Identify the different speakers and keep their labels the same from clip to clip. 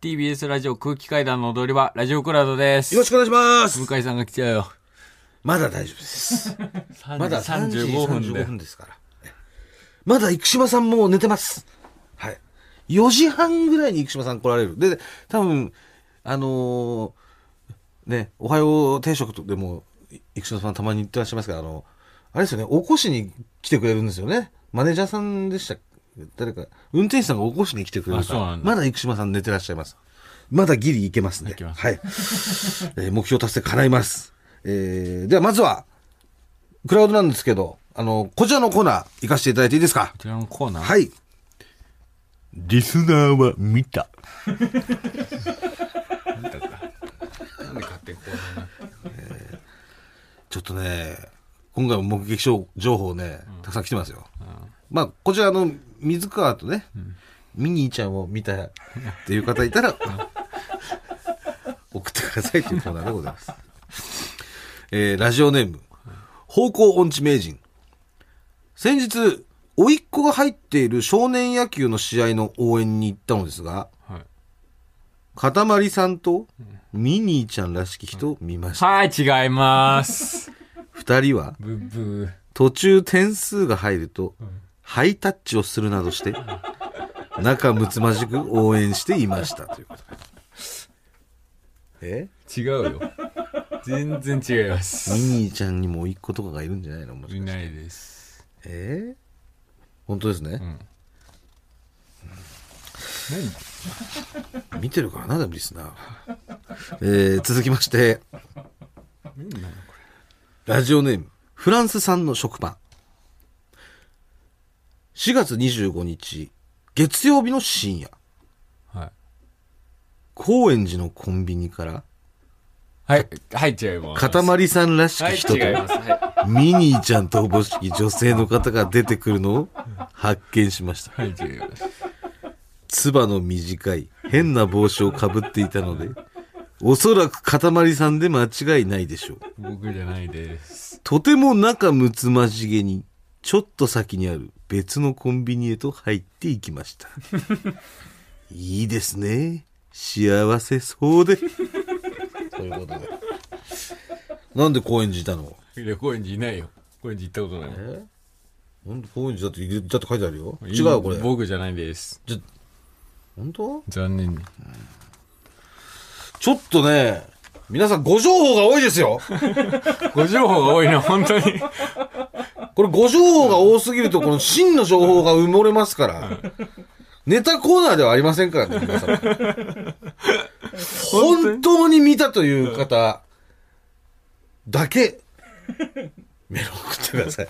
Speaker 1: TBS ラジオ空気階段の踊り場、ラジオクラウドです。
Speaker 2: よろしくお願いします。
Speaker 1: 向井さんが来ちゃうよ。
Speaker 2: まだ大丈夫です。まだ3時
Speaker 1: 35分
Speaker 2: 35
Speaker 1: で。
Speaker 2: 分ですから。まだ生島さんも寝てます。はい。4時半ぐらいに生島さん来られる。で、多分、あのーね、おはよう定食でも、い生島さんたまに言ってらっしゃいますけど、あの、あれですよね、起こしに来てくれるんですよね。マネージャーさんでしたっけ誰か、運転手さんが起こしに来てくれるから
Speaker 1: あそうなんだ
Speaker 2: まだ生島さん寝てらっしゃいます。まだギリいけますね。
Speaker 1: いけます
Speaker 2: はい。えー目標達成叶います。えー、ではまずは、クラウドなんですけど、あの、こちらのコーナー行かせていただいていいですか？
Speaker 1: こちらのコーナー？
Speaker 2: はい。リスナーは見た。
Speaker 1: なんで勝手にコーナーな
Speaker 2: ちょっとね、今回も目撃情報ね、たくさん来てますよ。まあ、こちらあの、水川とね、ミニーちゃんを見たっていう方いたら、送ってくださいというコーナーでございます。えーラジオネーム、方向音痴名人。先日、甥っ子が入っている少年野球の試合の応援に行ったのですが、
Speaker 1: はい。
Speaker 2: かたまりさんとミニーちゃんらしき人を見ました。
Speaker 1: はい、違います。
Speaker 2: 二人は
Speaker 1: ブッブー。
Speaker 2: 途中点数が入ると、ハイタッチをするなどして、仲睦まじく応援していました。ということで。え？
Speaker 1: 違うよ。全然違います。
Speaker 2: ミニーちゃんにも甥っ子とかがいるんじゃないの？もし
Speaker 1: いないです。
Speaker 2: え？本当ですね？見てるからな、でもリスナーは。えー続きまして、ラジオネーム、フランス産の食パン。4月25日、月曜日の深夜、
Speaker 1: はい。
Speaker 2: 高円寺のコンビニから、
Speaker 1: はい、はい、違います。
Speaker 2: かたまりさんらし
Speaker 1: はい、
Speaker 2: き人と、
Speaker 1: 違います。は
Speaker 2: ミニーちゃんとおぼしき女性の方が出てくるのを発見しました。
Speaker 1: い、はい、違います。
Speaker 2: つばの短い変な帽子をかぶっていたので、おそらくかたまりさんで間違いないでしょう。
Speaker 1: 僕じゃないです。
Speaker 2: とても仲睦まじげに、ちょっと先にある別のコンビニへと入っていきました。いいですね。幸せそうで。ということで。なんで高円寺いたの？
Speaker 1: いや、高円寺いないよ。高円寺行ったことない。
Speaker 2: なんで高円寺だってだって書いてあるよ。違うよこれ。
Speaker 1: 僕じゃないです。
Speaker 2: 本当？
Speaker 1: 残念に。
Speaker 2: ちょっとね、皆さんご情報が多いですよ。
Speaker 1: ご情報が多いな、本当に。
Speaker 2: これご情報が多すぎると、この真の情報が埋もれますから。ネタコーナーではありませんからね、皆さん。本当に？見たという方だけ、メールを送ってください。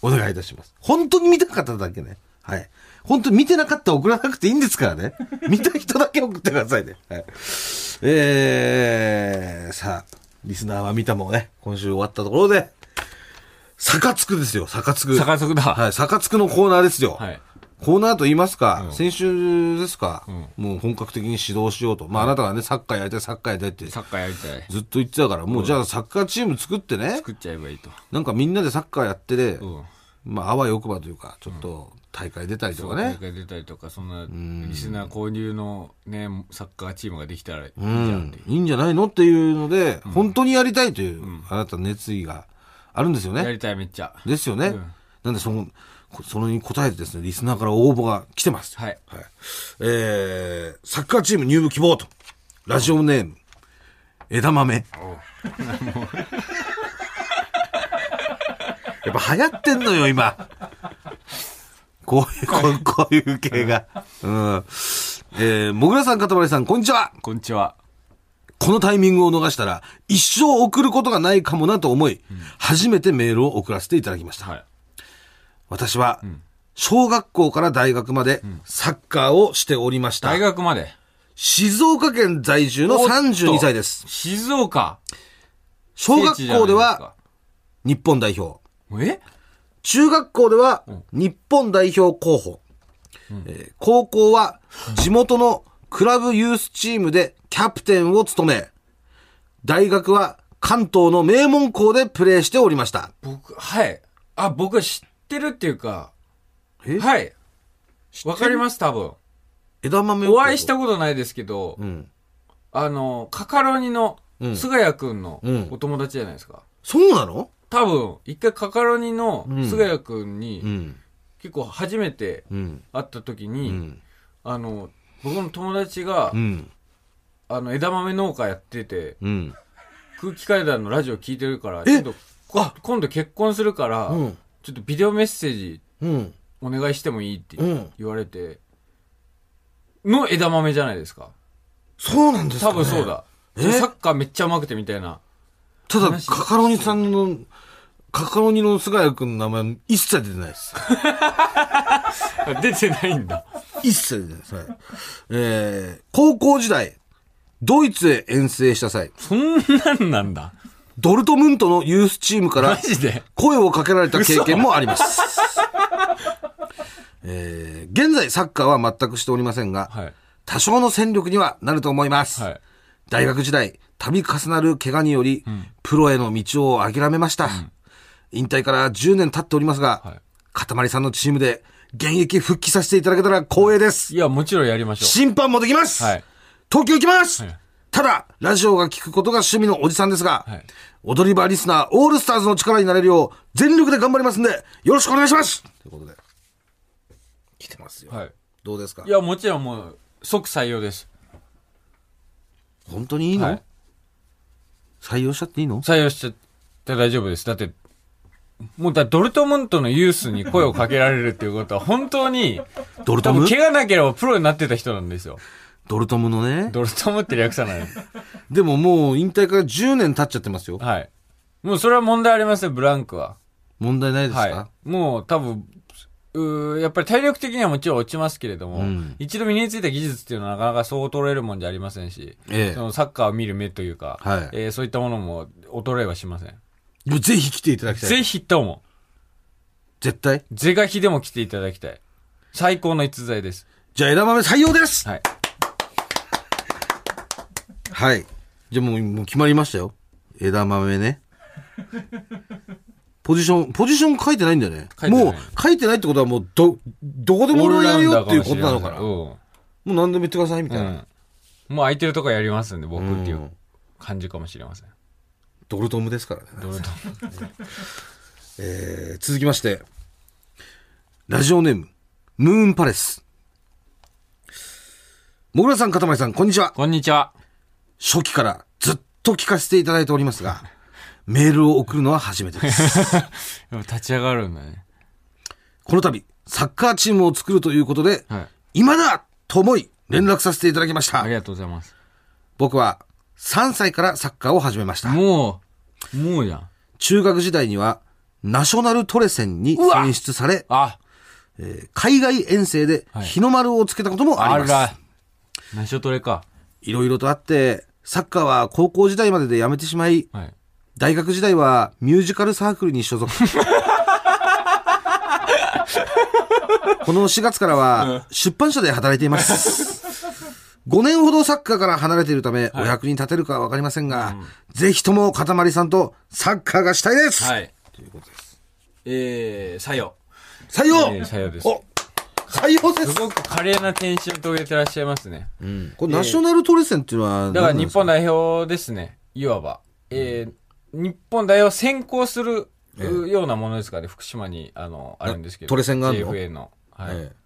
Speaker 2: お願いいたします。本当に見た方だけね。はい。本当に見てなかったら送らなくていいんですからね。見た人だけ送ってくださいね。はい。えー、さあ、リスナーは見たもね、今週終わったところで、サカツクですよ、サカツク。
Speaker 1: サカツクだ
Speaker 2: はい、サカツクのコーナーですよ。
Speaker 1: はい。
Speaker 2: コーナーと言いますか、先週ですか、もう本格的に指導しようと。まああなたがね、サッカーやりたい、サッカーやりたいって
Speaker 1: サッカーやりたい。
Speaker 2: ずっと言ってたから、もうじゃあサッカーチーム作ってね、
Speaker 1: 作っちゃえばいいと。
Speaker 2: なんかみんなでサッカーやってで、
Speaker 1: うん。
Speaker 2: まああわよくばというか、ちょっと大会出たりとかね。
Speaker 1: 大会出たりとか、そんな、リスナー交流のね、サッカーチームができたらいいじ
Speaker 2: う
Speaker 1: ゃん
Speaker 2: じゃないのっていうので、本当にやりたいという、あなたの熱意があるんですよね。
Speaker 1: やりたい、めっちゃ。
Speaker 2: ですよね。
Speaker 1: うん
Speaker 2: なんでその、こそれに応えてですね、リスナーから応募が来てます。
Speaker 1: はい。
Speaker 2: はい。えー、サッカーチーム入部希望と。ラジオネーム、枝豆。やっぱ流行ってんのよ、今。こういう、こうこういう系が。うん。えー、もぐらさん、かたまりさん、こんにちは。
Speaker 1: こんにちは。
Speaker 2: このタイミングを逃したら、一生送ることがないかもなと思い、初めてメールを送らせていただきました。
Speaker 1: はい。
Speaker 2: 私は、小学校から大学までサッカーをしておりました。
Speaker 1: 大学まで？
Speaker 2: 静岡県在住の
Speaker 1: おっと
Speaker 2: 32歳です。
Speaker 1: 静岡？
Speaker 2: 小学校では日本代表。
Speaker 1: え？
Speaker 2: 中学校では日本代表候補。えー高校は地元のクラブユースチームでキャプテンを務め、大学は関東の名門校でプレーしておりました。
Speaker 1: 僕、はい。あ、僕は知ってるっていうか、
Speaker 2: え？
Speaker 1: はい。わかります、多分。
Speaker 2: 枝豆を
Speaker 1: お会いしたことないですけど、
Speaker 2: うん。
Speaker 1: あの、カカロニの
Speaker 2: うん
Speaker 1: 菅谷くんの
Speaker 2: うん
Speaker 1: お友達じゃないですか。
Speaker 2: そうなの？
Speaker 1: 多分、一回カカロニの
Speaker 2: うん
Speaker 1: 菅谷くんに、
Speaker 2: うん。
Speaker 1: 結構初めて
Speaker 2: うん。
Speaker 1: 会った時
Speaker 2: う
Speaker 1: に、
Speaker 2: ん。
Speaker 1: あの、僕の友達が、
Speaker 2: うん。
Speaker 1: あの、枝豆農家やってて、
Speaker 2: うん。
Speaker 1: 空気階段のラジオ聞いてるから、
Speaker 2: え？
Speaker 1: ちょっとこ今度結婚するから、
Speaker 2: うん。
Speaker 1: ちょっとビデオメッセージ
Speaker 2: うん。
Speaker 1: お願いしてもいいって
Speaker 2: うん
Speaker 1: 言われて、の枝豆じゃないですか。
Speaker 2: そうなんですか、ね、
Speaker 1: 多分そう。だ。
Speaker 2: え？
Speaker 1: サッカーめっちゃ上手くてみたいな。
Speaker 2: ただ、
Speaker 1: 話
Speaker 2: カカロニさんの、カカロニの菅谷くんの名前一切出てないです。
Speaker 1: 出てないんだ。
Speaker 2: 一切出てないです。はい。えー、高校時代、ドイツへ遠征した際、
Speaker 1: そんなんなんだ。
Speaker 2: ドルトムントのユースチームか
Speaker 1: マ
Speaker 2: ら
Speaker 1: ジで？
Speaker 2: 声をかけられた経験もあります。えー、現在サッカーは全くしておりませんが、
Speaker 1: はい。
Speaker 2: 多少の戦力にはなると思います。
Speaker 1: はい。
Speaker 2: 大学時代、度重なる怪我により、プロへの道を諦めました。引退から10年経っておりますが、
Speaker 1: はい
Speaker 2: かたまりさんのチームで現役復帰させていただけたら光栄です。
Speaker 1: いや、もちろんやりましょ
Speaker 2: 審判もできます、
Speaker 1: はい
Speaker 2: 東京行きます、
Speaker 1: はい
Speaker 2: ただ、ラジオが聞くことが趣味のおじさんですが、
Speaker 1: はい
Speaker 2: 踊り場リスナーオールスターズの力になれるよう全力で頑張りますんで、よろしくお願いしますということで。来てますよ。
Speaker 1: う。はい。
Speaker 2: どうですか？
Speaker 1: いや、もちろんもう、即採用です。
Speaker 2: 本当にいいの、
Speaker 1: はい
Speaker 2: 採用しちゃっていいの？
Speaker 1: 採用しちゃって大丈夫です。だって、もうだドルトムントのユースに声をかけられるっていうことは、本当に、
Speaker 2: ドルトム？
Speaker 1: 怪我なければプロになってた人なんですよ。
Speaker 2: ドルトムのね。
Speaker 1: ドルトムって略さない。
Speaker 2: でももう引退から10年経っちゃってますよ。
Speaker 1: はい。もうそれは問題ありません、ブランクは。
Speaker 2: 問題ないですか、
Speaker 1: はい。もう多分、うーやっぱり体力的にはもちろん落ちますけれども、
Speaker 2: うん
Speaker 1: 一度身についた技術っていうのはなかなかそう衰えるもんじゃありませんし、
Speaker 2: ええ
Speaker 1: そのサッカーを見る目というか、
Speaker 2: はい
Speaker 1: えーそういったものも衰えはしません。
Speaker 2: もうぜひ来ていただきたい。
Speaker 1: ぜひとも、
Speaker 2: 絶対？
Speaker 1: 是が非でも来ていただきたい。最高の逸材です。
Speaker 2: じゃあ枝豆採用です
Speaker 1: はい。
Speaker 2: はい。じゃあもうもう決まりましたよ。枝豆ね。ポジション、ポジション書いてないんだよね。もう書いてないってことはもうど、どこでも俺はやるよっていうことなのかな。も
Speaker 1: も
Speaker 2: う何でも言ってくださいみたいな。
Speaker 1: うん。もう空いてるとこやりますんで、僕っていう
Speaker 2: うん
Speaker 1: 感じかもしれません。
Speaker 2: ドルトムですからね。
Speaker 1: ドルト
Speaker 2: えー続きまして、ラジオネーム、ムーンパレス。もぐらさん、かたまりさん、こんにちは。
Speaker 1: こんにちは。
Speaker 2: 初期からずっと聞かせていただいておりますが、メールを送るのは初めてです。
Speaker 1: 立ち上がるんだね。
Speaker 2: この度、サッカーチームを作るということで、
Speaker 1: はい。
Speaker 2: 今だと思い、連絡させていただきました
Speaker 1: あり。がとうございます。
Speaker 2: 僕は3歳からサッカーを始めました。
Speaker 1: もう、もうじゃん。
Speaker 2: 中学時代には、ナショナルトレセンに選出され、
Speaker 1: あ、
Speaker 2: えー海外遠征で
Speaker 1: はい
Speaker 2: 日の丸をつけたこともあります。
Speaker 1: あら。ナショトレか。
Speaker 2: いろいろとあって、サッカーは高校時代までで辞めてしまい、
Speaker 1: はい。
Speaker 2: 大学時代はミュージカルサークルに所属。この4月からは出版社で働いています。5年ほどサッカーから離れているため、お役に立てるかはわかりませんが、ぜひともかたまりさんとサッカーがしたいです、
Speaker 1: はい。
Speaker 2: ということです。
Speaker 1: えー、採用。
Speaker 2: 採用、
Speaker 1: えー採用です。
Speaker 2: お採用です
Speaker 1: すごく華麗な転身を遂げてらっしゃいますね。
Speaker 2: これナショナルトレセンっていうのは
Speaker 1: だから日本代表ですね。いわば。えー、日本代表を先行する、うようなものですかね。福島に、あの、あるんですけど。
Speaker 2: トレセンがあるの
Speaker 1: ？JFA の。はい。
Speaker 2: ええ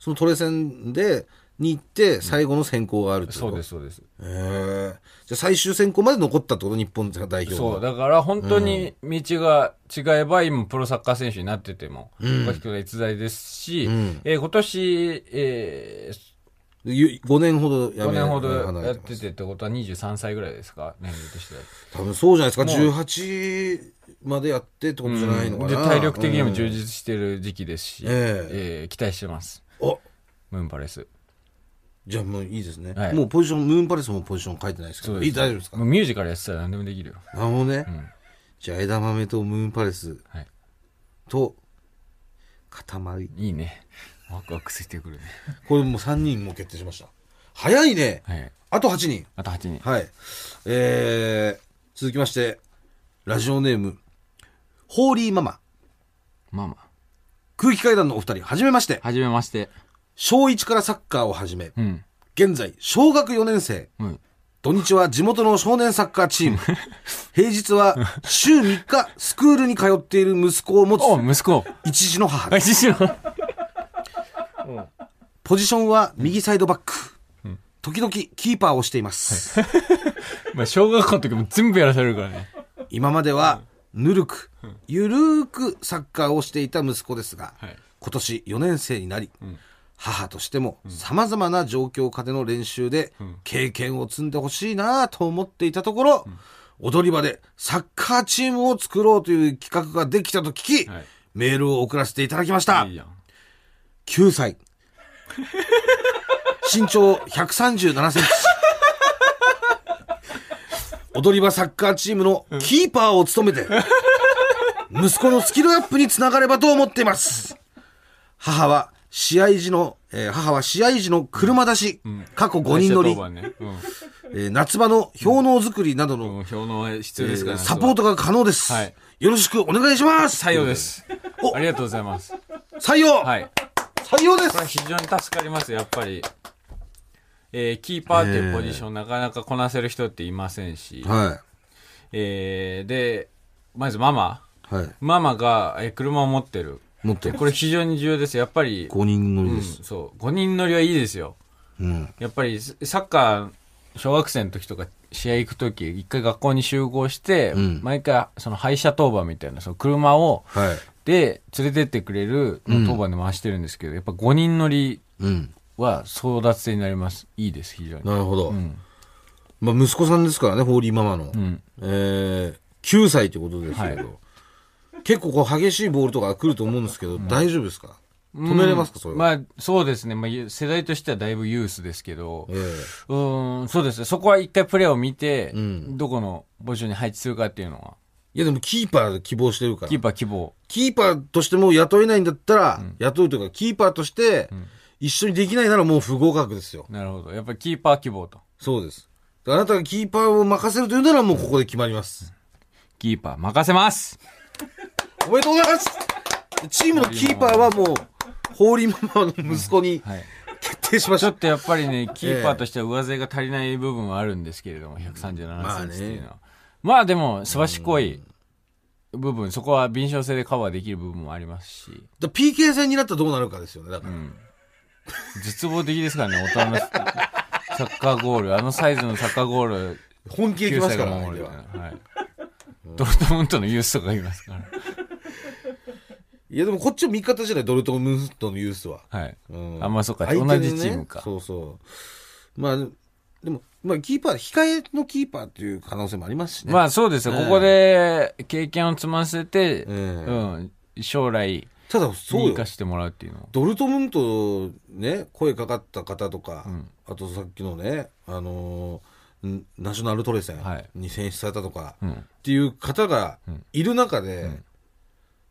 Speaker 2: そのトレセンで、に行って、最後の選考があるってこと？
Speaker 1: そうです、そうです。
Speaker 2: へえじゃあ最終選考まで残ったってこと？日本代表
Speaker 1: そう、
Speaker 2: は。
Speaker 1: だから本当に道が違えば、今プロサッカー選手になってても、おかしくない逸材ですし、
Speaker 2: ん
Speaker 1: えー今年、え
Speaker 2: 5年ほど
Speaker 1: ー、
Speaker 2: やめ
Speaker 1: 5年ほどやっててってことは23歳ぐらいですか？年齢としては。
Speaker 2: 多分そうじゃないですか？
Speaker 1: もう
Speaker 2: 18までやってってことじゃないのかな？
Speaker 1: で、体力的にも充
Speaker 2: うん
Speaker 1: 実してる時期ですし、
Speaker 2: え
Speaker 1: えー期待してます。
Speaker 2: お
Speaker 1: ムーンパレス。
Speaker 2: じゃあもういいですね。
Speaker 1: はい
Speaker 2: もうポジション、ムーンパレスもポジション書いてないですけど。いい、大丈夫ですか？
Speaker 1: もうミュージカルやってたら何でもできるよ。
Speaker 2: なるほどね？
Speaker 1: ん
Speaker 2: じゃあ枝豆とムーンパレス
Speaker 1: はい。
Speaker 2: と、塊。
Speaker 1: いいね。ワクワクついてくるね。
Speaker 2: これもう3人も決定しました。早いね。
Speaker 1: はい。
Speaker 2: あと8人。
Speaker 1: あと8人。
Speaker 2: はい。えー、続きまして、ラジオネーム、ホーリーママ。
Speaker 1: まあまあ。
Speaker 2: 空気階段のお二人、はじめまして。
Speaker 1: はじめまして。
Speaker 2: 小1からサッカーを始め、
Speaker 1: うん。
Speaker 2: 現在、小学4年生。
Speaker 1: うん。
Speaker 2: 土日は地元の少年サッカーチーム。平日は週3日スクールに通っている息子を持つ
Speaker 1: お、息子。
Speaker 2: 一児の母
Speaker 1: あ、
Speaker 2: です。
Speaker 1: 一。
Speaker 2: ポジションは右サイドバック。時々キーパーをしています。
Speaker 1: まあ、小学校の時も全部やらされるからね。
Speaker 2: 今まではぬるく、ゆるーくサッカーをしていた息子ですが、
Speaker 1: はい
Speaker 2: 今年4年生になり、母としても様々な状況下での練習で経験を積んでほしいなと思っていたところ、踊り場でサッカーチームを作ろうという企画ができたと聞き、
Speaker 1: はい
Speaker 2: メールを送らせていただきました
Speaker 1: いい。じゃん。
Speaker 2: 9歳。身長137センチ。踊り場サッカーチームのキーパーを務めて、息子のスキルアップにつながればと思っています。母は試合時の、えー母は試合時の車出し、過去5人乗り
Speaker 1: ね。うん。
Speaker 2: えー夏場の氷の作りなどの、
Speaker 1: うん表の必要ですからね。
Speaker 2: サポートが可能です。
Speaker 1: はい
Speaker 2: よろしくお願いします。
Speaker 1: 採用で。す
Speaker 2: お。
Speaker 1: ありがとうございます。
Speaker 2: 採用、
Speaker 1: はい。
Speaker 2: 採用です
Speaker 1: これは非常に助かります、やっぱり。えーキーパーっていうポジション、なかなかこなせる人っていませんし。
Speaker 2: は
Speaker 1: えーで、まずママ。
Speaker 2: い。はい。
Speaker 1: ママが、えー車を持ってる。
Speaker 2: 持ってる
Speaker 1: これ非常に重要です。やっぱり、
Speaker 2: 5人乗
Speaker 1: うん、
Speaker 2: りです。
Speaker 1: そう。5人乗りはいいですよ。
Speaker 2: うん。
Speaker 1: やっぱりササッカー、小学生の時とか試合行く時、一回学校に集合して、
Speaker 2: うん
Speaker 1: 毎回その廃車当番みたいな、その車を、
Speaker 2: はい。
Speaker 1: で、連れてってくれるの当番で回してるんですけど、やっぱ5人乗り
Speaker 2: うん。
Speaker 1: は争奪戦になります。いいです、非常に。
Speaker 2: なるほど。
Speaker 1: ん
Speaker 2: まあ、息子さんですからね、ホーリーママの。
Speaker 1: ん
Speaker 2: えー、9歳ってことですけど、
Speaker 1: はい
Speaker 2: 結構こう激しいボールとか来ると思うんですけど、大丈夫ですか？止めれますか、それは。
Speaker 1: まあ、そうですね。まあ、世代としてはだいぶユースですけど、
Speaker 2: え
Speaker 1: うーん、そうですね。そこは一回プレーを見て、
Speaker 2: ん
Speaker 1: どこのポジションに配置するかっていうのは、
Speaker 2: いやでもキーパーで希望してるから。
Speaker 1: キーパー希望。
Speaker 2: キーパーとしても雇えないんだったら、雇うというか、キーパーとして、一緒にできないならもう不合格ですよ。
Speaker 1: なるほど。やっぱりキーパー希望と。
Speaker 2: そうです。あなたがキーパーを任せるというならもうここで決まります。
Speaker 1: キーパー任せます
Speaker 2: おめでとうございますチームのキーパーはもう、ホーリーママの息子に
Speaker 1: はい。
Speaker 2: 決定しました
Speaker 1: ちょっ。とやっぱりね、キーパーとしては上背が足りない部分はあるんですけれども、137
Speaker 2: まあね
Speaker 1: センチっていうのは。まあでも、すばしっこい部分、そこは敏捷性でカバーできる部分もありますし、
Speaker 2: だ PK 戦になったらどうなるかですよね。だから。
Speaker 1: 絶望的ですからね、大人のサッカーゴール、あのサイズのサッカーゴール、
Speaker 2: 本気で
Speaker 1: 9
Speaker 2: 来ますから、
Speaker 1: 守る
Speaker 2: 相手は。
Speaker 1: はい。ドルトムントのユースとかいますから。
Speaker 2: いやでもこっちは味方じゃない、ドルトムントのユースは。
Speaker 1: はい。
Speaker 2: うん
Speaker 1: あんまあそうか
Speaker 2: ね
Speaker 1: 同じチームか
Speaker 2: そうそう。まあ、でも、まあ、キーパー、控えのキーパーっていう可能性もありますしね。
Speaker 1: まあそうですよ、
Speaker 2: ええ
Speaker 1: ここで経験を積ませて、
Speaker 2: ええ
Speaker 1: うん、将来、
Speaker 2: ただ、そうよ
Speaker 1: 生か。してもらうっていうのを。
Speaker 2: ドルトムントね、声かかった方とか、
Speaker 1: ん
Speaker 2: あとさっきのね、あのーんナショナルトレセン
Speaker 1: はい
Speaker 2: に選出されたとか、
Speaker 1: うん
Speaker 2: っていう方がいる中で、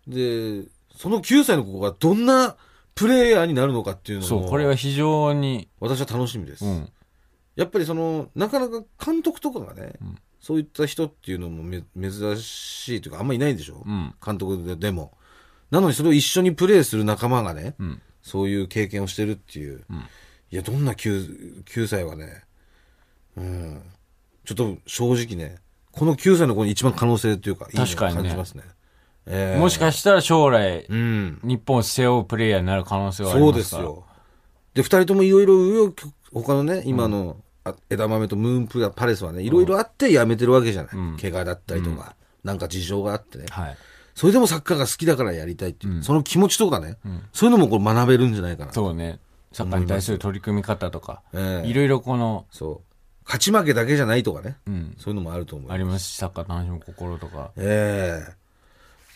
Speaker 2: で、その9歳の子がどんなプレイヤーになるのかっていうの
Speaker 1: そう、
Speaker 2: も、
Speaker 1: これは非常に、
Speaker 2: 私は楽しみです。
Speaker 1: うん、
Speaker 2: やっぱりその、なかなか監督とかがね、そういった人っていうのもめ珍しいというか、あんまりいないんでしょ、
Speaker 1: うん
Speaker 2: 監督ででも。なのにそれを一緒にプレーする仲間がね、
Speaker 1: うん、
Speaker 2: そういう経験をしてるっていう。いや、どんな 9, 9歳はね、うん、ちょっと正直ね、この9歳の子に一番可能性っていうか、いいのを
Speaker 1: 確かにね
Speaker 2: 感じますね。ええ
Speaker 1: もしかしたら将来、
Speaker 2: うん。
Speaker 1: 日本を背負うプレイヤーになる可能性はあり
Speaker 2: そう
Speaker 1: まから。
Speaker 2: ですすよ。で、二人ともいろいろ、他のね、今の、あ枝豆とムーンプラパレスはね、いろいろあって辞めてるわけじゃない。
Speaker 1: ん
Speaker 2: 怪我だったりとか、なんか事情があってね。
Speaker 1: はい。
Speaker 2: それでもサッカーが好きだからやりたいっていう、その気持ちとかね、そういうのもこれ学べるんじゃないかな。
Speaker 1: そうね。サッカーに対する取り組み方とか、
Speaker 2: ええ
Speaker 1: いろいろこの、
Speaker 2: そう。勝ち負けだけじゃないとかね。
Speaker 1: うん、
Speaker 2: そういうのもあると思う。
Speaker 1: ありますし、サッカー楽しむ心とか。
Speaker 2: ええ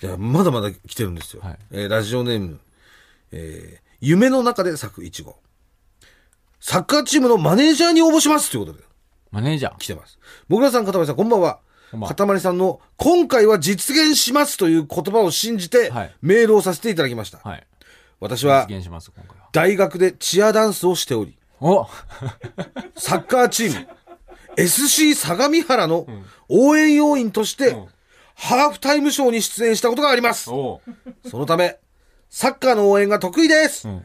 Speaker 2: じゃあ、まだまだ来てるんですよ。
Speaker 1: はい
Speaker 2: えーラジオネーム、えー夢の中で咲くいちご。サッカーチームのマネージャーに応募しますということで
Speaker 1: マネージャー。
Speaker 2: 来てます。もぐらさん、かたまりさん、こんばんは。かたまりさんの今回は実現しますという言葉を信じて
Speaker 1: はい
Speaker 2: メールをさせていただきました。
Speaker 1: はい。
Speaker 2: 私
Speaker 1: は。
Speaker 2: 大学でチアダンスをしており、
Speaker 1: お
Speaker 2: サッカーチーム SC 相模原の応援要員としてハーフタイムショーに出演したことがあります。
Speaker 1: お
Speaker 2: そのため、サッカーの応援が得意です。
Speaker 1: ん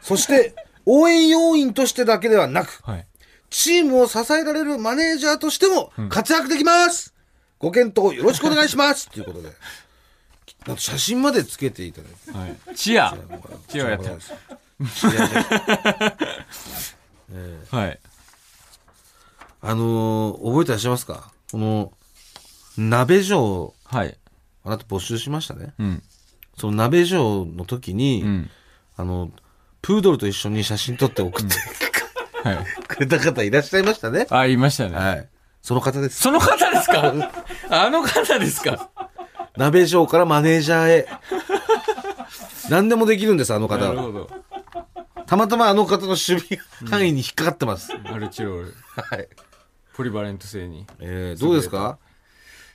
Speaker 2: そして、応援要員としてだけではなく、
Speaker 1: はい。
Speaker 2: チームを支えられるマネージャーとしても活躍できます、ご検討よろしくお願いします ということで、なんと写真までつけていただいて。
Speaker 1: はい。チア。チアをやってる。はい。
Speaker 2: あのー覚えてらっしゃいますか？この、鍋城、
Speaker 1: はい。
Speaker 2: あなた募集しましたね。
Speaker 1: うん。
Speaker 2: その鍋城の時に、
Speaker 1: うん。
Speaker 2: あの、プードルと一緒に写真撮って送って、
Speaker 1: はい。
Speaker 2: くれた方いらっしゃいましたね。
Speaker 1: あ、言いましたね。
Speaker 2: はい。その方です。
Speaker 1: その方ですか？あの方ですか？
Speaker 2: 鍋城からマネージャーへ。何でもできるんです、あの方は。
Speaker 1: なるほど。
Speaker 2: たまたまあの方の守備範囲に引っかかってます。
Speaker 1: アルチロール。
Speaker 2: はい。
Speaker 1: ポリバレント性に。
Speaker 2: えー、どうですか？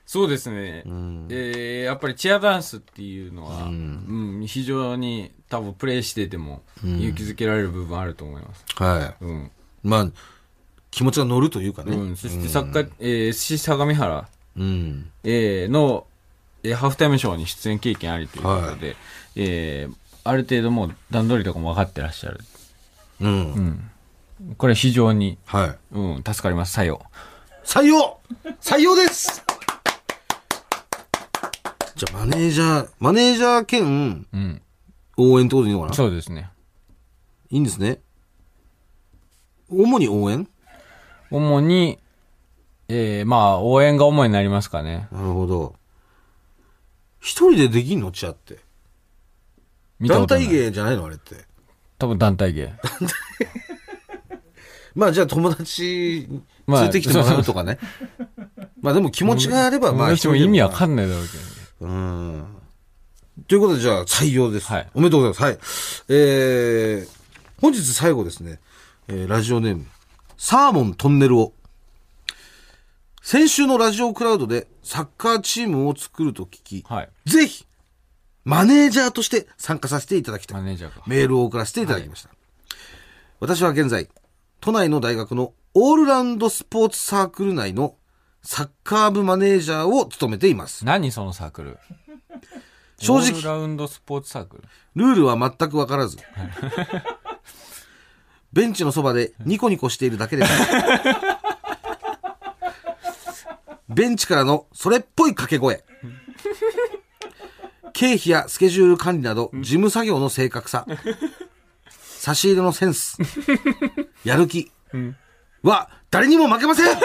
Speaker 1: そうですね。えーやっぱりチアダンスっていうのは、うん、非常に多分プレイしてても勇気づけられる部分あると思います。
Speaker 2: は
Speaker 1: うん。
Speaker 2: い。まあ、気持ちが乗るというかね。
Speaker 1: うん。そして作家、えー、SC 相模原、
Speaker 2: うん。
Speaker 1: えーの、えーハーフタイムショーに出演経験ありということで、えーある程度もう段取りとかも分かってらっしゃる。
Speaker 2: うん。
Speaker 1: これ非常に、
Speaker 2: はい。
Speaker 1: うん、助かります、作用。
Speaker 2: 採用採用ですじゃあ、マネージャー、マネージャー兼
Speaker 1: うん。
Speaker 2: 応援ってことでいいのかな？
Speaker 1: そうですね。
Speaker 2: いいんですね。主に応援？
Speaker 1: 主に、えーまあ、応援が主になりますかね。
Speaker 2: なるほど。一人でできんの？チアって。団
Speaker 1: 見たことない
Speaker 2: 体芸じゃないの？あれって。
Speaker 1: 多分団体芸。
Speaker 2: まあじゃあ友達
Speaker 1: まあ
Speaker 2: 連れてきてもらうとかね。まあでも気持ちがあれば、まあ
Speaker 1: 私も意味わか
Speaker 2: ん
Speaker 1: んないだろうけどね。
Speaker 2: うん。ということでじゃあ採用です。
Speaker 1: はい
Speaker 2: おめでとうございます。はい。えー、本日最後ですね、えーラジオネーム、サーモントンネルを。先週のラジオクラウドでサッカーチームを作ると聞き、
Speaker 1: はい。
Speaker 2: ぜひ、マネージャーとして参加させていただきたい。
Speaker 1: マネージャーか。
Speaker 2: メールを送らせていただきました。私は現在、都内の大学のオールラウンドスポーツサークル内のサッカー部マネージャーを務めています。
Speaker 1: 何そのサークル？
Speaker 2: 正直
Speaker 1: オールラウンドスポーツサークル？
Speaker 2: ルールは全くわからず、ベンチのそばでニコニコしているだけです。ベンチからのそれっぽい掛け声。経費やスケジュール管理など事務作業の正確さ。差し入れのセンス。やる気。は誰にも負けません。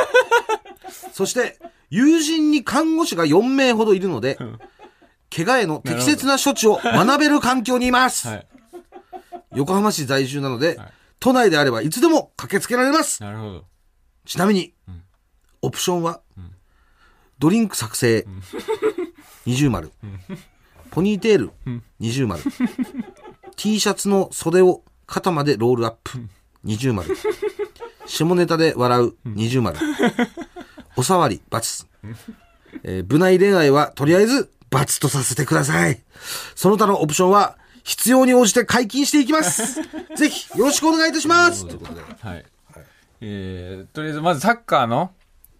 Speaker 2: そして、友人に看護師が4名ほどいるので、怪我への適切な処置を学べる環境にいます。
Speaker 1: はい。
Speaker 2: 横浜市在住なので、都内であればいつでも駆けつけられます。
Speaker 1: なるほど。
Speaker 2: ちなみに、オプションは、ドリンク作成、二重丸、ポニーテール、二重丸、T シャツの袖を肩までロールアップ、二重丸、下ネタで笑う、二重丸、おさわり、×。えー部内恋愛はとりあえず、×とさせてください。その他のオプションは、必要に応じて解禁していきます。ぜひ、よろしくお願いいたします。ということで。
Speaker 1: はい。えー、とりあえず、まずサッカーの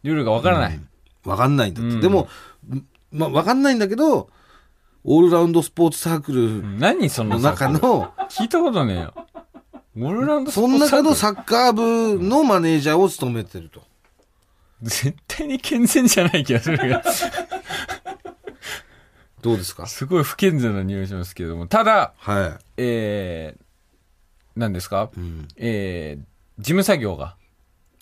Speaker 1: ルールがわからない。
Speaker 2: わかんないんだって。でも、んまあ、わかんないんだけど、オールラウンドスポーツサークル
Speaker 1: 何そ
Speaker 2: の中の、
Speaker 1: 聞いたことねえよ。オールラウンド
Speaker 2: その中のサッカー部のマネージャーを務めてると。
Speaker 1: 絶対に健全じゃない気がするが。
Speaker 2: どうですか？
Speaker 1: すごい不健全な匂いしますけれども。ただ、
Speaker 2: は
Speaker 1: えー、何ですか、
Speaker 2: い。うん。
Speaker 1: えー、事務作業が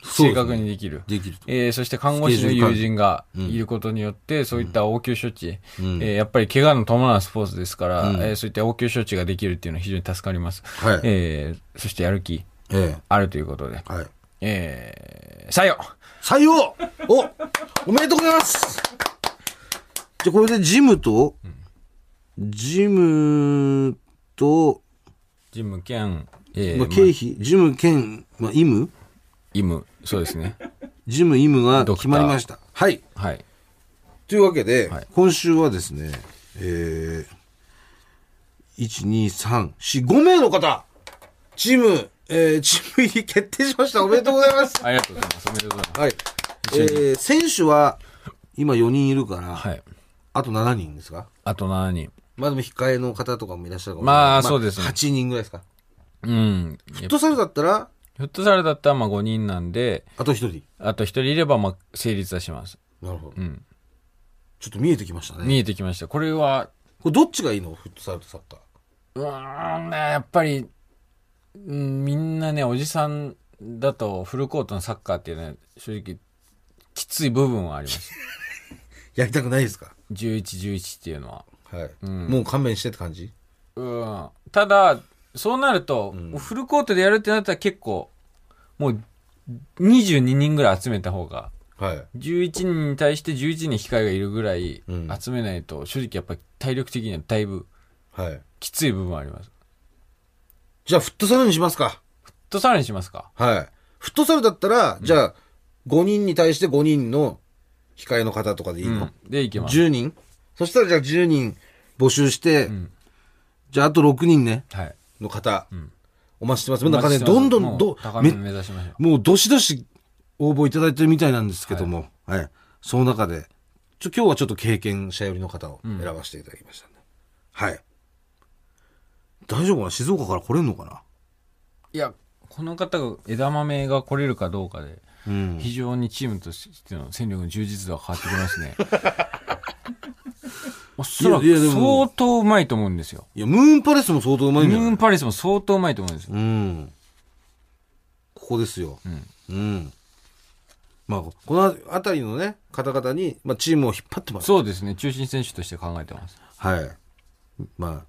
Speaker 1: 正確にできる。
Speaker 2: できると。
Speaker 1: えーそして看護師の友人がいることによって、そういった応急処置、
Speaker 2: うん
Speaker 1: えーやっぱり怪我の伴うスポーツですから、
Speaker 2: うん
Speaker 1: えーそういった応急処置ができるっていうのは非常に助かります。
Speaker 2: はい。
Speaker 1: えーそしてやる気
Speaker 2: え
Speaker 1: あるということで、
Speaker 2: え。はい。
Speaker 1: えー、採用
Speaker 2: 採用おおめでとうございますじゃあこれでジムと、ジムと、
Speaker 1: ジム兼
Speaker 2: まあ、
Speaker 1: ええまあ
Speaker 2: 経費、事務兼、まあ、医務
Speaker 1: イム、そうですね。
Speaker 2: 事務、医務が決まりました。はい。
Speaker 1: はい。
Speaker 2: というわけで、
Speaker 1: はい
Speaker 2: 今週はですね、えー、1、2、3、4、5名の方、チーム、えー、チーム入り決定しました。おめでとうございます。
Speaker 1: ありがとうございます。おめでとうございます。
Speaker 2: はい。えー、選手は、今4人いるから、
Speaker 1: はい。
Speaker 2: あと7人ですか？
Speaker 1: あと7人。
Speaker 2: まあでも控えの方とかもいらっしゃるかも
Speaker 1: まあそうですね
Speaker 2: 8人ぐらいですか？
Speaker 1: うん。
Speaker 2: フットサルだったら、
Speaker 1: フットサルだったらまあ5人なんで、
Speaker 2: あと1人。
Speaker 1: あと1人いればまあ成立はします。
Speaker 2: なるほど。
Speaker 1: うん。
Speaker 2: ちょっと見えてきましたね。
Speaker 1: 見えてきました。これは、
Speaker 2: これどっちがいいの？フットサルとサッカー。
Speaker 1: うーんね、やっぱり、うんみんなね、おじさんだとフルコートのサッカーっていうのは正直きつい部分はあります。
Speaker 2: やりたくないですか
Speaker 1: ？11、11っていうのは。
Speaker 2: はい、
Speaker 1: ん
Speaker 2: もう勘弁してって感じ？
Speaker 1: うん。ただ、そうなると、フルコートでやるってなったら結構、もう22人ぐらい集めた方が、
Speaker 2: はい。
Speaker 1: 11人に対して11人控えがいるぐらい
Speaker 2: うん
Speaker 1: 集めないと、正直やっぱり体力的にはだいぶ
Speaker 2: はい。
Speaker 1: きつい部分はあります。
Speaker 2: じゃあフットサルにしますか。
Speaker 1: と、さらにしますか
Speaker 2: はい。フットサルだったら、じゃあ、5人に対して5人の控えの方とかでいいの、
Speaker 1: うん。で、いけます。
Speaker 2: ?10 人そしたらじゃあ10人募集して、
Speaker 1: ん
Speaker 2: じゃああと6人ね、
Speaker 1: はい。
Speaker 2: の方、
Speaker 1: ん
Speaker 2: お待ちしてます。なんかね、どんどん、ど
Speaker 1: 目指しましょう。
Speaker 2: もうどしどし応募いただいてるみたいなんですけども、はい。その中で、ちょ、今日はちょっと経験者寄りの方を選ばせていただきましたね。はい。大丈夫かな？静岡から来れんのかな？い
Speaker 1: や、この方が枝豆が来れるかどうかで、
Speaker 2: うん。
Speaker 1: 非常にチームとしての戦力の充実度が変わってきますね。おそらく
Speaker 2: いやいやでも
Speaker 1: 相当うまいと思うんですよ。
Speaker 2: いや、ムーンパレスも相当うまいんじゃない？
Speaker 1: ムーンパレスも相当うまいと思うんですよ。
Speaker 2: うん。ここですよ。うん。まあ、この辺りのね、方々に、まあ、チームを引っ張ってます。
Speaker 1: そうですね。中心選手として考えてます。
Speaker 2: はい。まあ、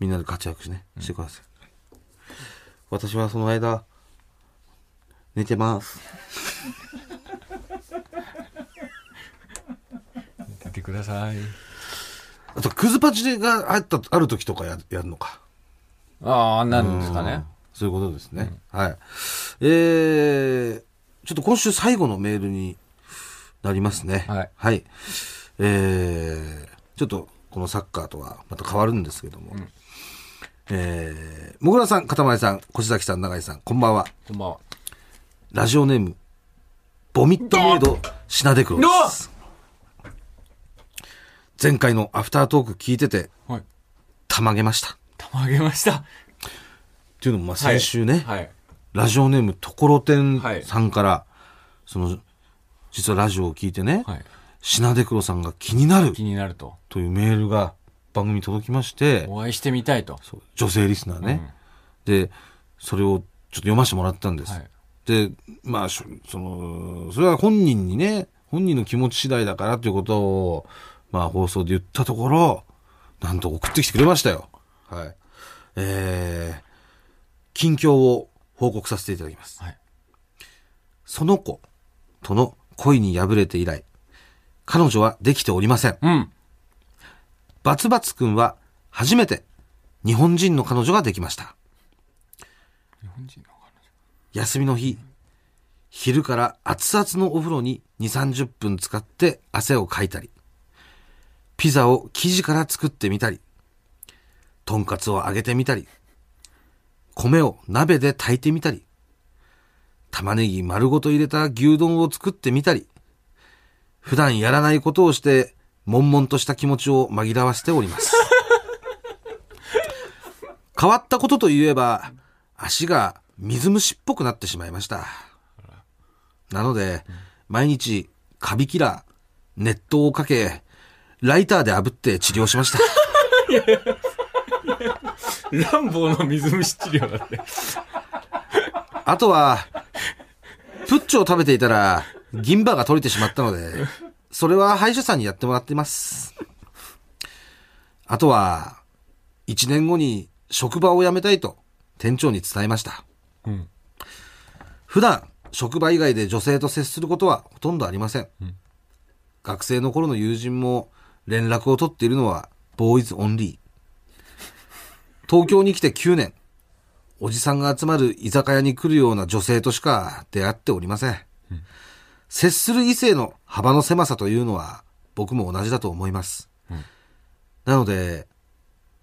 Speaker 2: みんなで活躍しね、してください。私はその間、寝てます。
Speaker 1: 出てください。
Speaker 2: あと、クズパチがあった、ある時とかややるのか。
Speaker 1: ああ、なんですかね。
Speaker 2: そういうことですね。はい。えー、ちょっと今週最後のメールになりますね。
Speaker 1: はい
Speaker 2: はい。えー、ちょっとこのサッカーとはまた変わるんですけども。えー、もぐらさん、かたまりさん、越崎さん、永井さん、こんばんは。
Speaker 1: こんばんは。
Speaker 2: ラジオネーム、ボミットメイド、シナデクロです。前回のアフタートーク聞いてて、
Speaker 1: はい。
Speaker 2: たまげました。
Speaker 1: たまげました。
Speaker 2: っていうのも、まあ先週ね、
Speaker 1: はい。
Speaker 2: ラジオネームところてん
Speaker 1: はい
Speaker 2: さんから、その、実はラジオを聞いてね、
Speaker 1: はい。
Speaker 2: シナデクロさんが気になる
Speaker 1: 気になると。
Speaker 2: というメールが番組に届きまして、
Speaker 1: お会いしてみたいと。
Speaker 2: 女性リスナーね、で、それをちょっと読ませてもらったんです。
Speaker 1: はい。
Speaker 2: で、まあ、しその、それは本人にね、本人の気持ち次第だからということを、まあ放送で言ったところ、なんと送ってきてくれましたよ。はい。えー、近況を報告させていただきます。
Speaker 1: はい。
Speaker 2: その子との恋に敗れて以来、彼女はできておりません。
Speaker 1: うん。
Speaker 2: バツバツくんは初めて日本人の彼女ができました。
Speaker 1: 日本人の
Speaker 2: 休みの日、昼から熱々のお風呂に2、30分使って汗をかいたり、ピザを生地から作ってみたり、とんかつを揚げてみたり、米を鍋で炊いてみたり、玉ねぎ丸ごと入れた牛丼を作ってみたり、普段やらないことをして、悶々とした気持ちを紛らわせております。変わったことといえば、足が水虫っぽくなってしまいました。なので、毎日、カビキラー、熱湯をかけ、ライターで炙って治療しました。
Speaker 1: ランボーの水虫治療だって。
Speaker 2: あとは、プッチョを食べていたら、銀歯が取れてしまったので、それは歯医者さんにやってもらっています。あとは、一年後に職場を辞めたいと店長に伝えました。
Speaker 1: うん。
Speaker 2: 普段、職場以外で女性と接することはほとんどありません。学生の頃の友人も連絡を取っているのはボーイズオンリー。東京に来て9年。おじさんが集まる居酒屋に来るような女性としか出会っておりません。接する異性の幅の狭さというのは僕も同じだと思います。なので、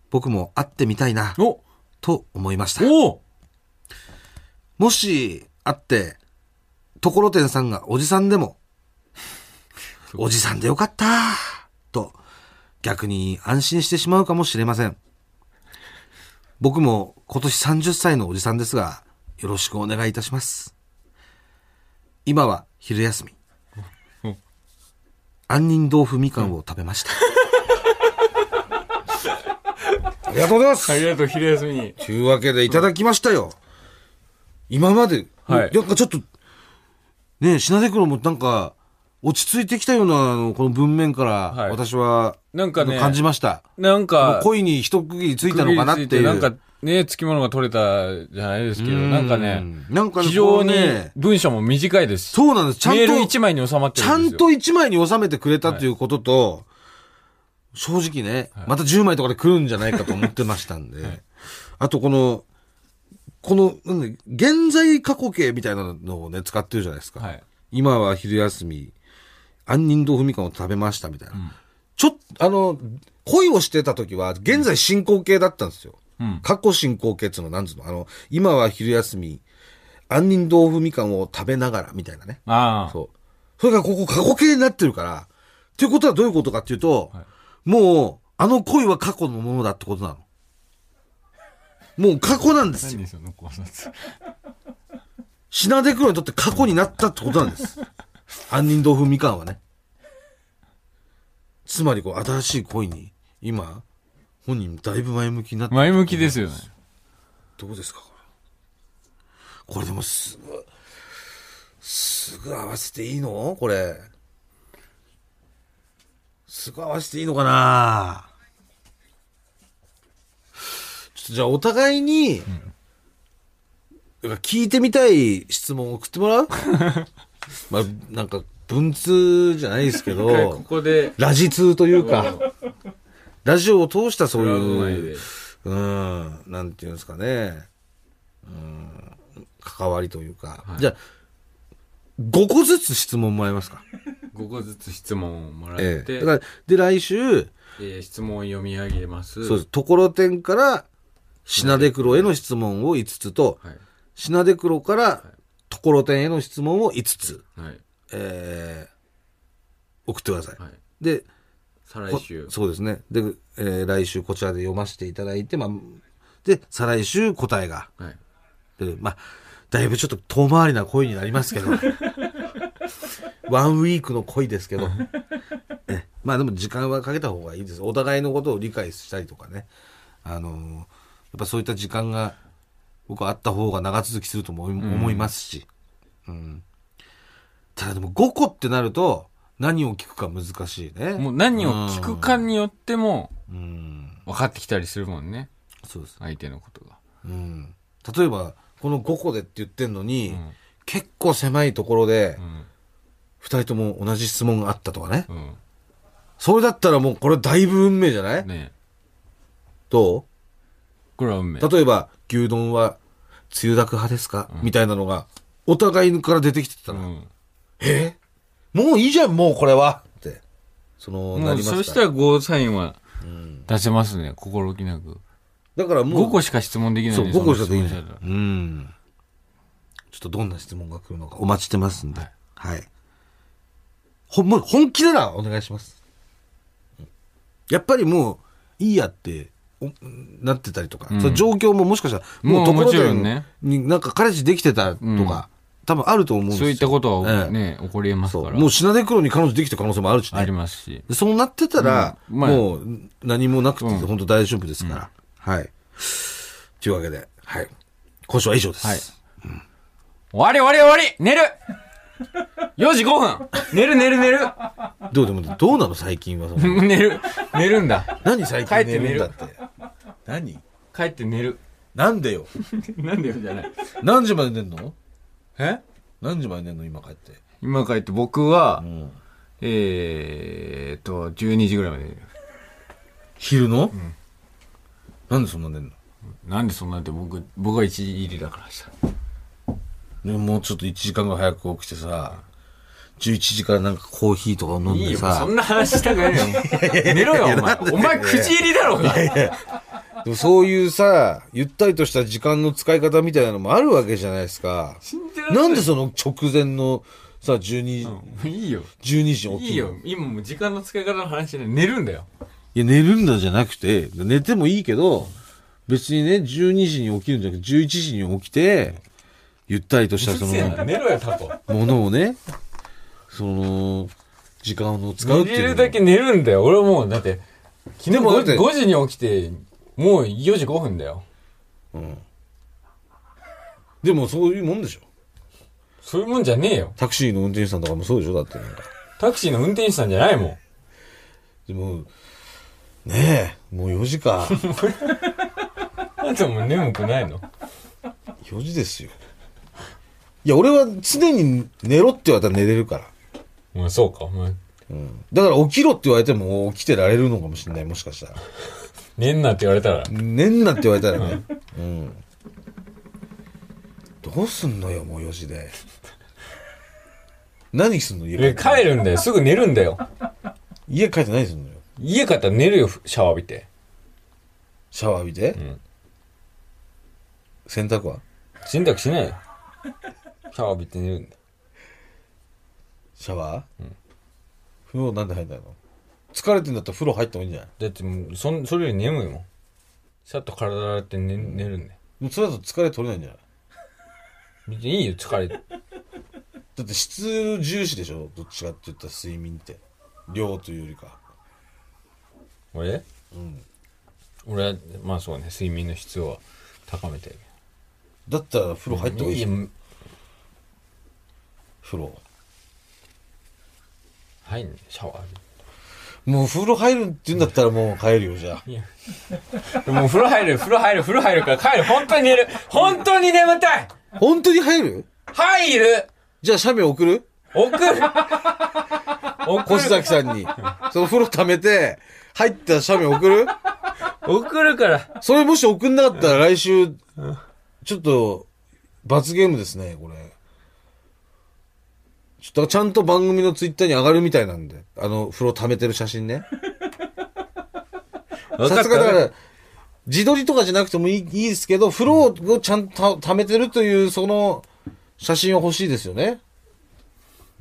Speaker 2: 僕も会ってみたいな、
Speaker 1: お
Speaker 2: と思いました。
Speaker 1: お
Speaker 2: もし、会って、ところてんさんがおじさんでも、おじさんでよかったと、逆に安心してしまうかもしれません。僕も今年30歳のおじさんですが、よろしくお願いいたします。今は昼休み。杏仁豆腐みかんを食べました。ありがとうございます
Speaker 1: ありがとう、昼休みに。
Speaker 2: というわけでいただきましたよ。今まで、
Speaker 1: はい
Speaker 2: なんかちょっと、ねえ、品出黒もなんか、落ち着いてきたような、あの、この文面から、
Speaker 1: はい
Speaker 2: 私は、
Speaker 1: なんかね
Speaker 2: 感じました。
Speaker 1: なんか、
Speaker 2: 恋に一区切りついたのかなっていう。
Speaker 1: なんかね、つきものが取れたじゃないですけど、
Speaker 2: うん
Speaker 1: なんかね、
Speaker 2: なんかね
Speaker 1: 非常に文章も短いですし、
Speaker 2: そうなんです。ちゃん
Speaker 1: メール
Speaker 2: と、
Speaker 1: 1枚に収まって
Speaker 2: ち。ゃんと一枚に収めてくれたということと、正直ね、また10枚とかで来るんじゃないかと思ってましたんで、あとこの、この、なんだ現在過去形みたいなのをね、使ってるじゃないですか。
Speaker 1: はい。
Speaker 2: 今は昼休み、杏仁豆腐みかんを食べましたみたいな。ちょっと、あの、恋をしてた時は、現在進行形だったんですよ。
Speaker 1: うん
Speaker 2: 過去進行形っていうのは何つうのあの、今は昼休み、杏仁豆腐みかんを食べながらみたいなね。
Speaker 1: ああ。
Speaker 2: そう。それがここ過去形になってるから、っていうことはどういうことかっていうと、もう、あの恋は過去のものだってことなの。もう過去なんですよ。
Speaker 1: 何その考察。
Speaker 2: 品出黒にとって過去になったってことなんです。杏仁豆腐みかんはね。つまりこう、新しい恋に、今、本人だいぶ前向きになって、
Speaker 1: 前向きですよね。
Speaker 2: どうですかこれ。これでもすぐ、すぐ合わせていいの？これ。すぐ合わせていいのかな？ちょっとじゃあお互いに、なんか聞いてみたい質問を送ってもらう？まあ、なんか文通じゃないですけ
Speaker 1: 一回こ
Speaker 2: ど、
Speaker 1: こで、
Speaker 2: ラジ通というか、ラジオを通したそういう
Speaker 1: で、
Speaker 2: うん、なんていうんですかね。うん、関わりというか。じゃあ、5個ずつ質問もらえますか
Speaker 1: ？5個ずつ質問をもらって、
Speaker 2: ええ。だから、で、来週、
Speaker 1: えー質問を読み上げます。
Speaker 2: そうです。ところてんから、品出黒への質問を5つと、
Speaker 1: はい。
Speaker 2: 品出黒から、ところてんへの質問を5つ、
Speaker 1: はい。
Speaker 2: えー、送ってください。
Speaker 1: はい。
Speaker 2: で、こ
Speaker 1: 再来週。
Speaker 2: そうですね。で、えー来週こちらで読ませていただいて、まあ、で、再来週答えが
Speaker 1: はい。
Speaker 2: で、まあ、だいぶちょっと遠回りな恋になりますけど、ワンウィークの恋ですけど、ねまあでも時間はかけた方がいいです。お互いのことを理解したりとかね。あのーやっぱそういった時間が、僕はあった方が長続きすると思い,、思いますし。うん。ただでも5個ってなると、何を聞くか難しいね。
Speaker 1: もう何を聞くかによっても、
Speaker 2: うん。
Speaker 1: 分かってきたりするもんね。
Speaker 2: そうです。
Speaker 1: 相手のことが。
Speaker 2: うん。例えば、この5個でって言ってんのに、
Speaker 1: ん
Speaker 2: 結構狭いところで、
Speaker 1: うん。
Speaker 2: 二人とも同じ質問があったとかね。
Speaker 1: うん。
Speaker 2: それだったらもうこれだいぶ運命じゃない、
Speaker 1: ね
Speaker 2: ど
Speaker 1: これは運命。
Speaker 2: う例えば、牛丼は、つゆだく派ですか、みたいなのが、お互いから出てきてたら、
Speaker 1: うん。
Speaker 2: え？もういいじゃん、もうこれはって。その、なります
Speaker 1: そしたらゴーサインは出せますね。心置きなく。
Speaker 2: だからもう、
Speaker 1: 5個しか質問できない
Speaker 2: そう、
Speaker 1: ね
Speaker 2: 5個しかできない。うん。ちょっとどんな質問が来るのかお待ちしてますんで。はい。ほん、もう本気ならお願いします。やっぱりもう、いいやって、おなってたりとか、
Speaker 1: うん
Speaker 2: その状況ももしかしたら、
Speaker 1: もう
Speaker 2: ところで
Speaker 1: ね
Speaker 2: になんか彼氏できてたとか、
Speaker 1: うん
Speaker 2: 多分あると思うんですよ。
Speaker 1: そういったことは
Speaker 2: ええ
Speaker 1: ね、起こり得ます。から。
Speaker 2: もう品出黒に彼女できた可能性もあるしね。
Speaker 1: ありますし。
Speaker 2: でそうなってたら、
Speaker 1: うんまあ
Speaker 2: もう何もなくて
Speaker 1: うん
Speaker 2: 本当大丈夫ですから。はい。というわけで、はい。今週は以上です。
Speaker 1: はい終わり終わり終わり寝る !4 時5分寝る寝る寝る
Speaker 2: どうでも、どうなの？最近はその。
Speaker 1: 寝る寝るんだ。
Speaker 2: 何最近寝
Speaker 1: る
Speaker 2: るんだって？何？
Speaker 1: 帰って寝る。
Speaker 2: なんでよ？
Speaker 1: なんでよじゃない。
Speaker 2: 何時まで寝んの？
Speaker 1: え？
Speaker 2: 何時まで寝んの？今帰って。
Speaker 1: 今帰って僕は、
Speaker 2: ん
Speaker 1: えーっと、12時ぐらいまで寝る。
Speaker 2: 昼の、なんでそんな寝んの？
Speaker 1: なんでそんなって僕、僕が一時入りだからさ。
Speaker 2: でももうちょっと1時間が早く起きてさ、11時からなんかコーヒーとか飲ん
Speaker 1: いいよ、そん、な話したくないよ。寝ろよ、お前。お前9時入りだろうが。
Speaker 2: でもそういうさ、ゆったりとした時間の使い方みたいなのもあるわけじゃないですか。なんでその直前のさ、12、
Speaker 1: いいよ。
Speaker 2: 12時に起きるの？
Speaker 1: いいよ。今もう時間の使い方の話で寝るんだよ。
Speaker 2: いや、寝るんだじゃなくて、寝てもいいけど、別にね、12時に起きるんじゃなくて、11時に起きて、ゆったりとしたその、
Speaker 1: 寝ろよ、タコ。
Speaker 2: ものをね、その、時間を使うって
Speaker 1: 寝れ
Speaker 2: いうのも
Speaker 1: るだけ寝るんだよ。俺もう、だって、昨日
Speaker 2: でもだって
Speaker 1: 5, 5時に起きて、もう4時5分だよ。
Speaker 2: でもそういうもんでしょ。
Speaker 1: そういうもんじゃねえよ。
Speaker 2: タクシーの運転手さんとかもそうでしょだってなんか。
Speaker 1: タクシーの運転手さんじゃないもん。
Speaker 2: でも、ねえ、もう4時か。
Speaker 1: あんたもう眠くないの
Speaker 2: ？4時ですよ。いや、俺は常に寝ろって言われたら寝れるから。
Speaker 1: まあそうか。まあ、
Speaker 2: だから起きろって言われても起きてられるのかもしれない、もしかしたら。
Speaker 1: 寝んなって言われたら。
Speaker 2: 寝んなって言われたらね。うん。どうすんのよ、もう4時で。何すんの家
Speaker 1: で帰るんだよ。すぐ寝るんだよ。
Speaker 2: 家帰って何すんのよ。
Speaker 1: 家帰ったら寝るよ、シャワー浴びて。
Speaker 2: シャワー浴びて、
Speaker 1: ん
Speaker 2: 洗濯は？
Speaker 1: 洗濯しないよ。シャワー浴びて寝るんだよ。
Speaker 2: シャワー、風呂なんで入んないの？疲れてんだったら風呂入った方がいいんじゃない？
Speaker 1: だってもう、そん、それより眠いもん。さっと体洗って寝寝るんだよ。
Speaker 2: もうそれだと疲れ取れないんじゃない？
Speaker 1: 別にいいよ、疲れて。
Speaker 2: だって質重視でしょ？どっちかって言ったら睡眠って。量というよりか。
Speaker 1: 俺？俺は、まあそうね、睡眠の質を高めてる。
Speaker 2: だったら風呂入った方がいいじゃん。
Speaker 1: よ。
Speaker 2: 風呂。
Speaker 1: 入んねシャワー浴
Speaker 2: もう風呂入るって言うんだったらもう帰るよ、じゃあ。
Speaker 1: もう風呂入る、風呂入る、風呂入るから帰る。本当に寝る。本当に眠たい
Speaker 2: 本当に入る？
Speaker 1: 入る
Speaker 2: じゃあ写メ送る？
Speaker 1: 送る送
Speaker 2: 崎さんに。その風呂溜めて、入った写メ送る？
Speaker 1: 送るから。
Speaker 2: それもし送んなかったら来週、ちょっと、罰ゲームですね、これ。ちょっとちゃんと番組のツイッターに上がるみたいなんで。あの、風呂溜めてる写真ね。
Speaker 1: 分
Speaker 2: さすがだから、自撮りとかじゃなくてもいいいいですけど、風呂をちゃんと溜めてるという、その、写真は欲しいですよね。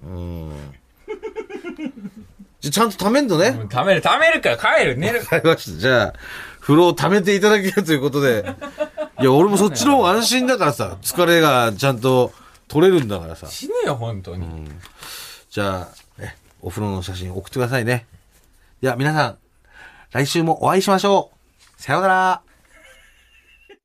Speaker 2: うん。じゃあちゃんと溜めんのね。
Speaker 1: もう貯める、貯めるから帰る、寝る。
Speaker 2: わかりました。じゃあ、風呂を溜めていただけるということで。いや、俺もそっちの方が安心だからさ、疲れがちゃんと取れるんだからさ。
Speaker 1: 死ぬよ、本当に。
Speaker 2: じゃあ、ね、お風呂の写真送ってくださいね。では、皆さん、来週もお会いしましょう。さようなら。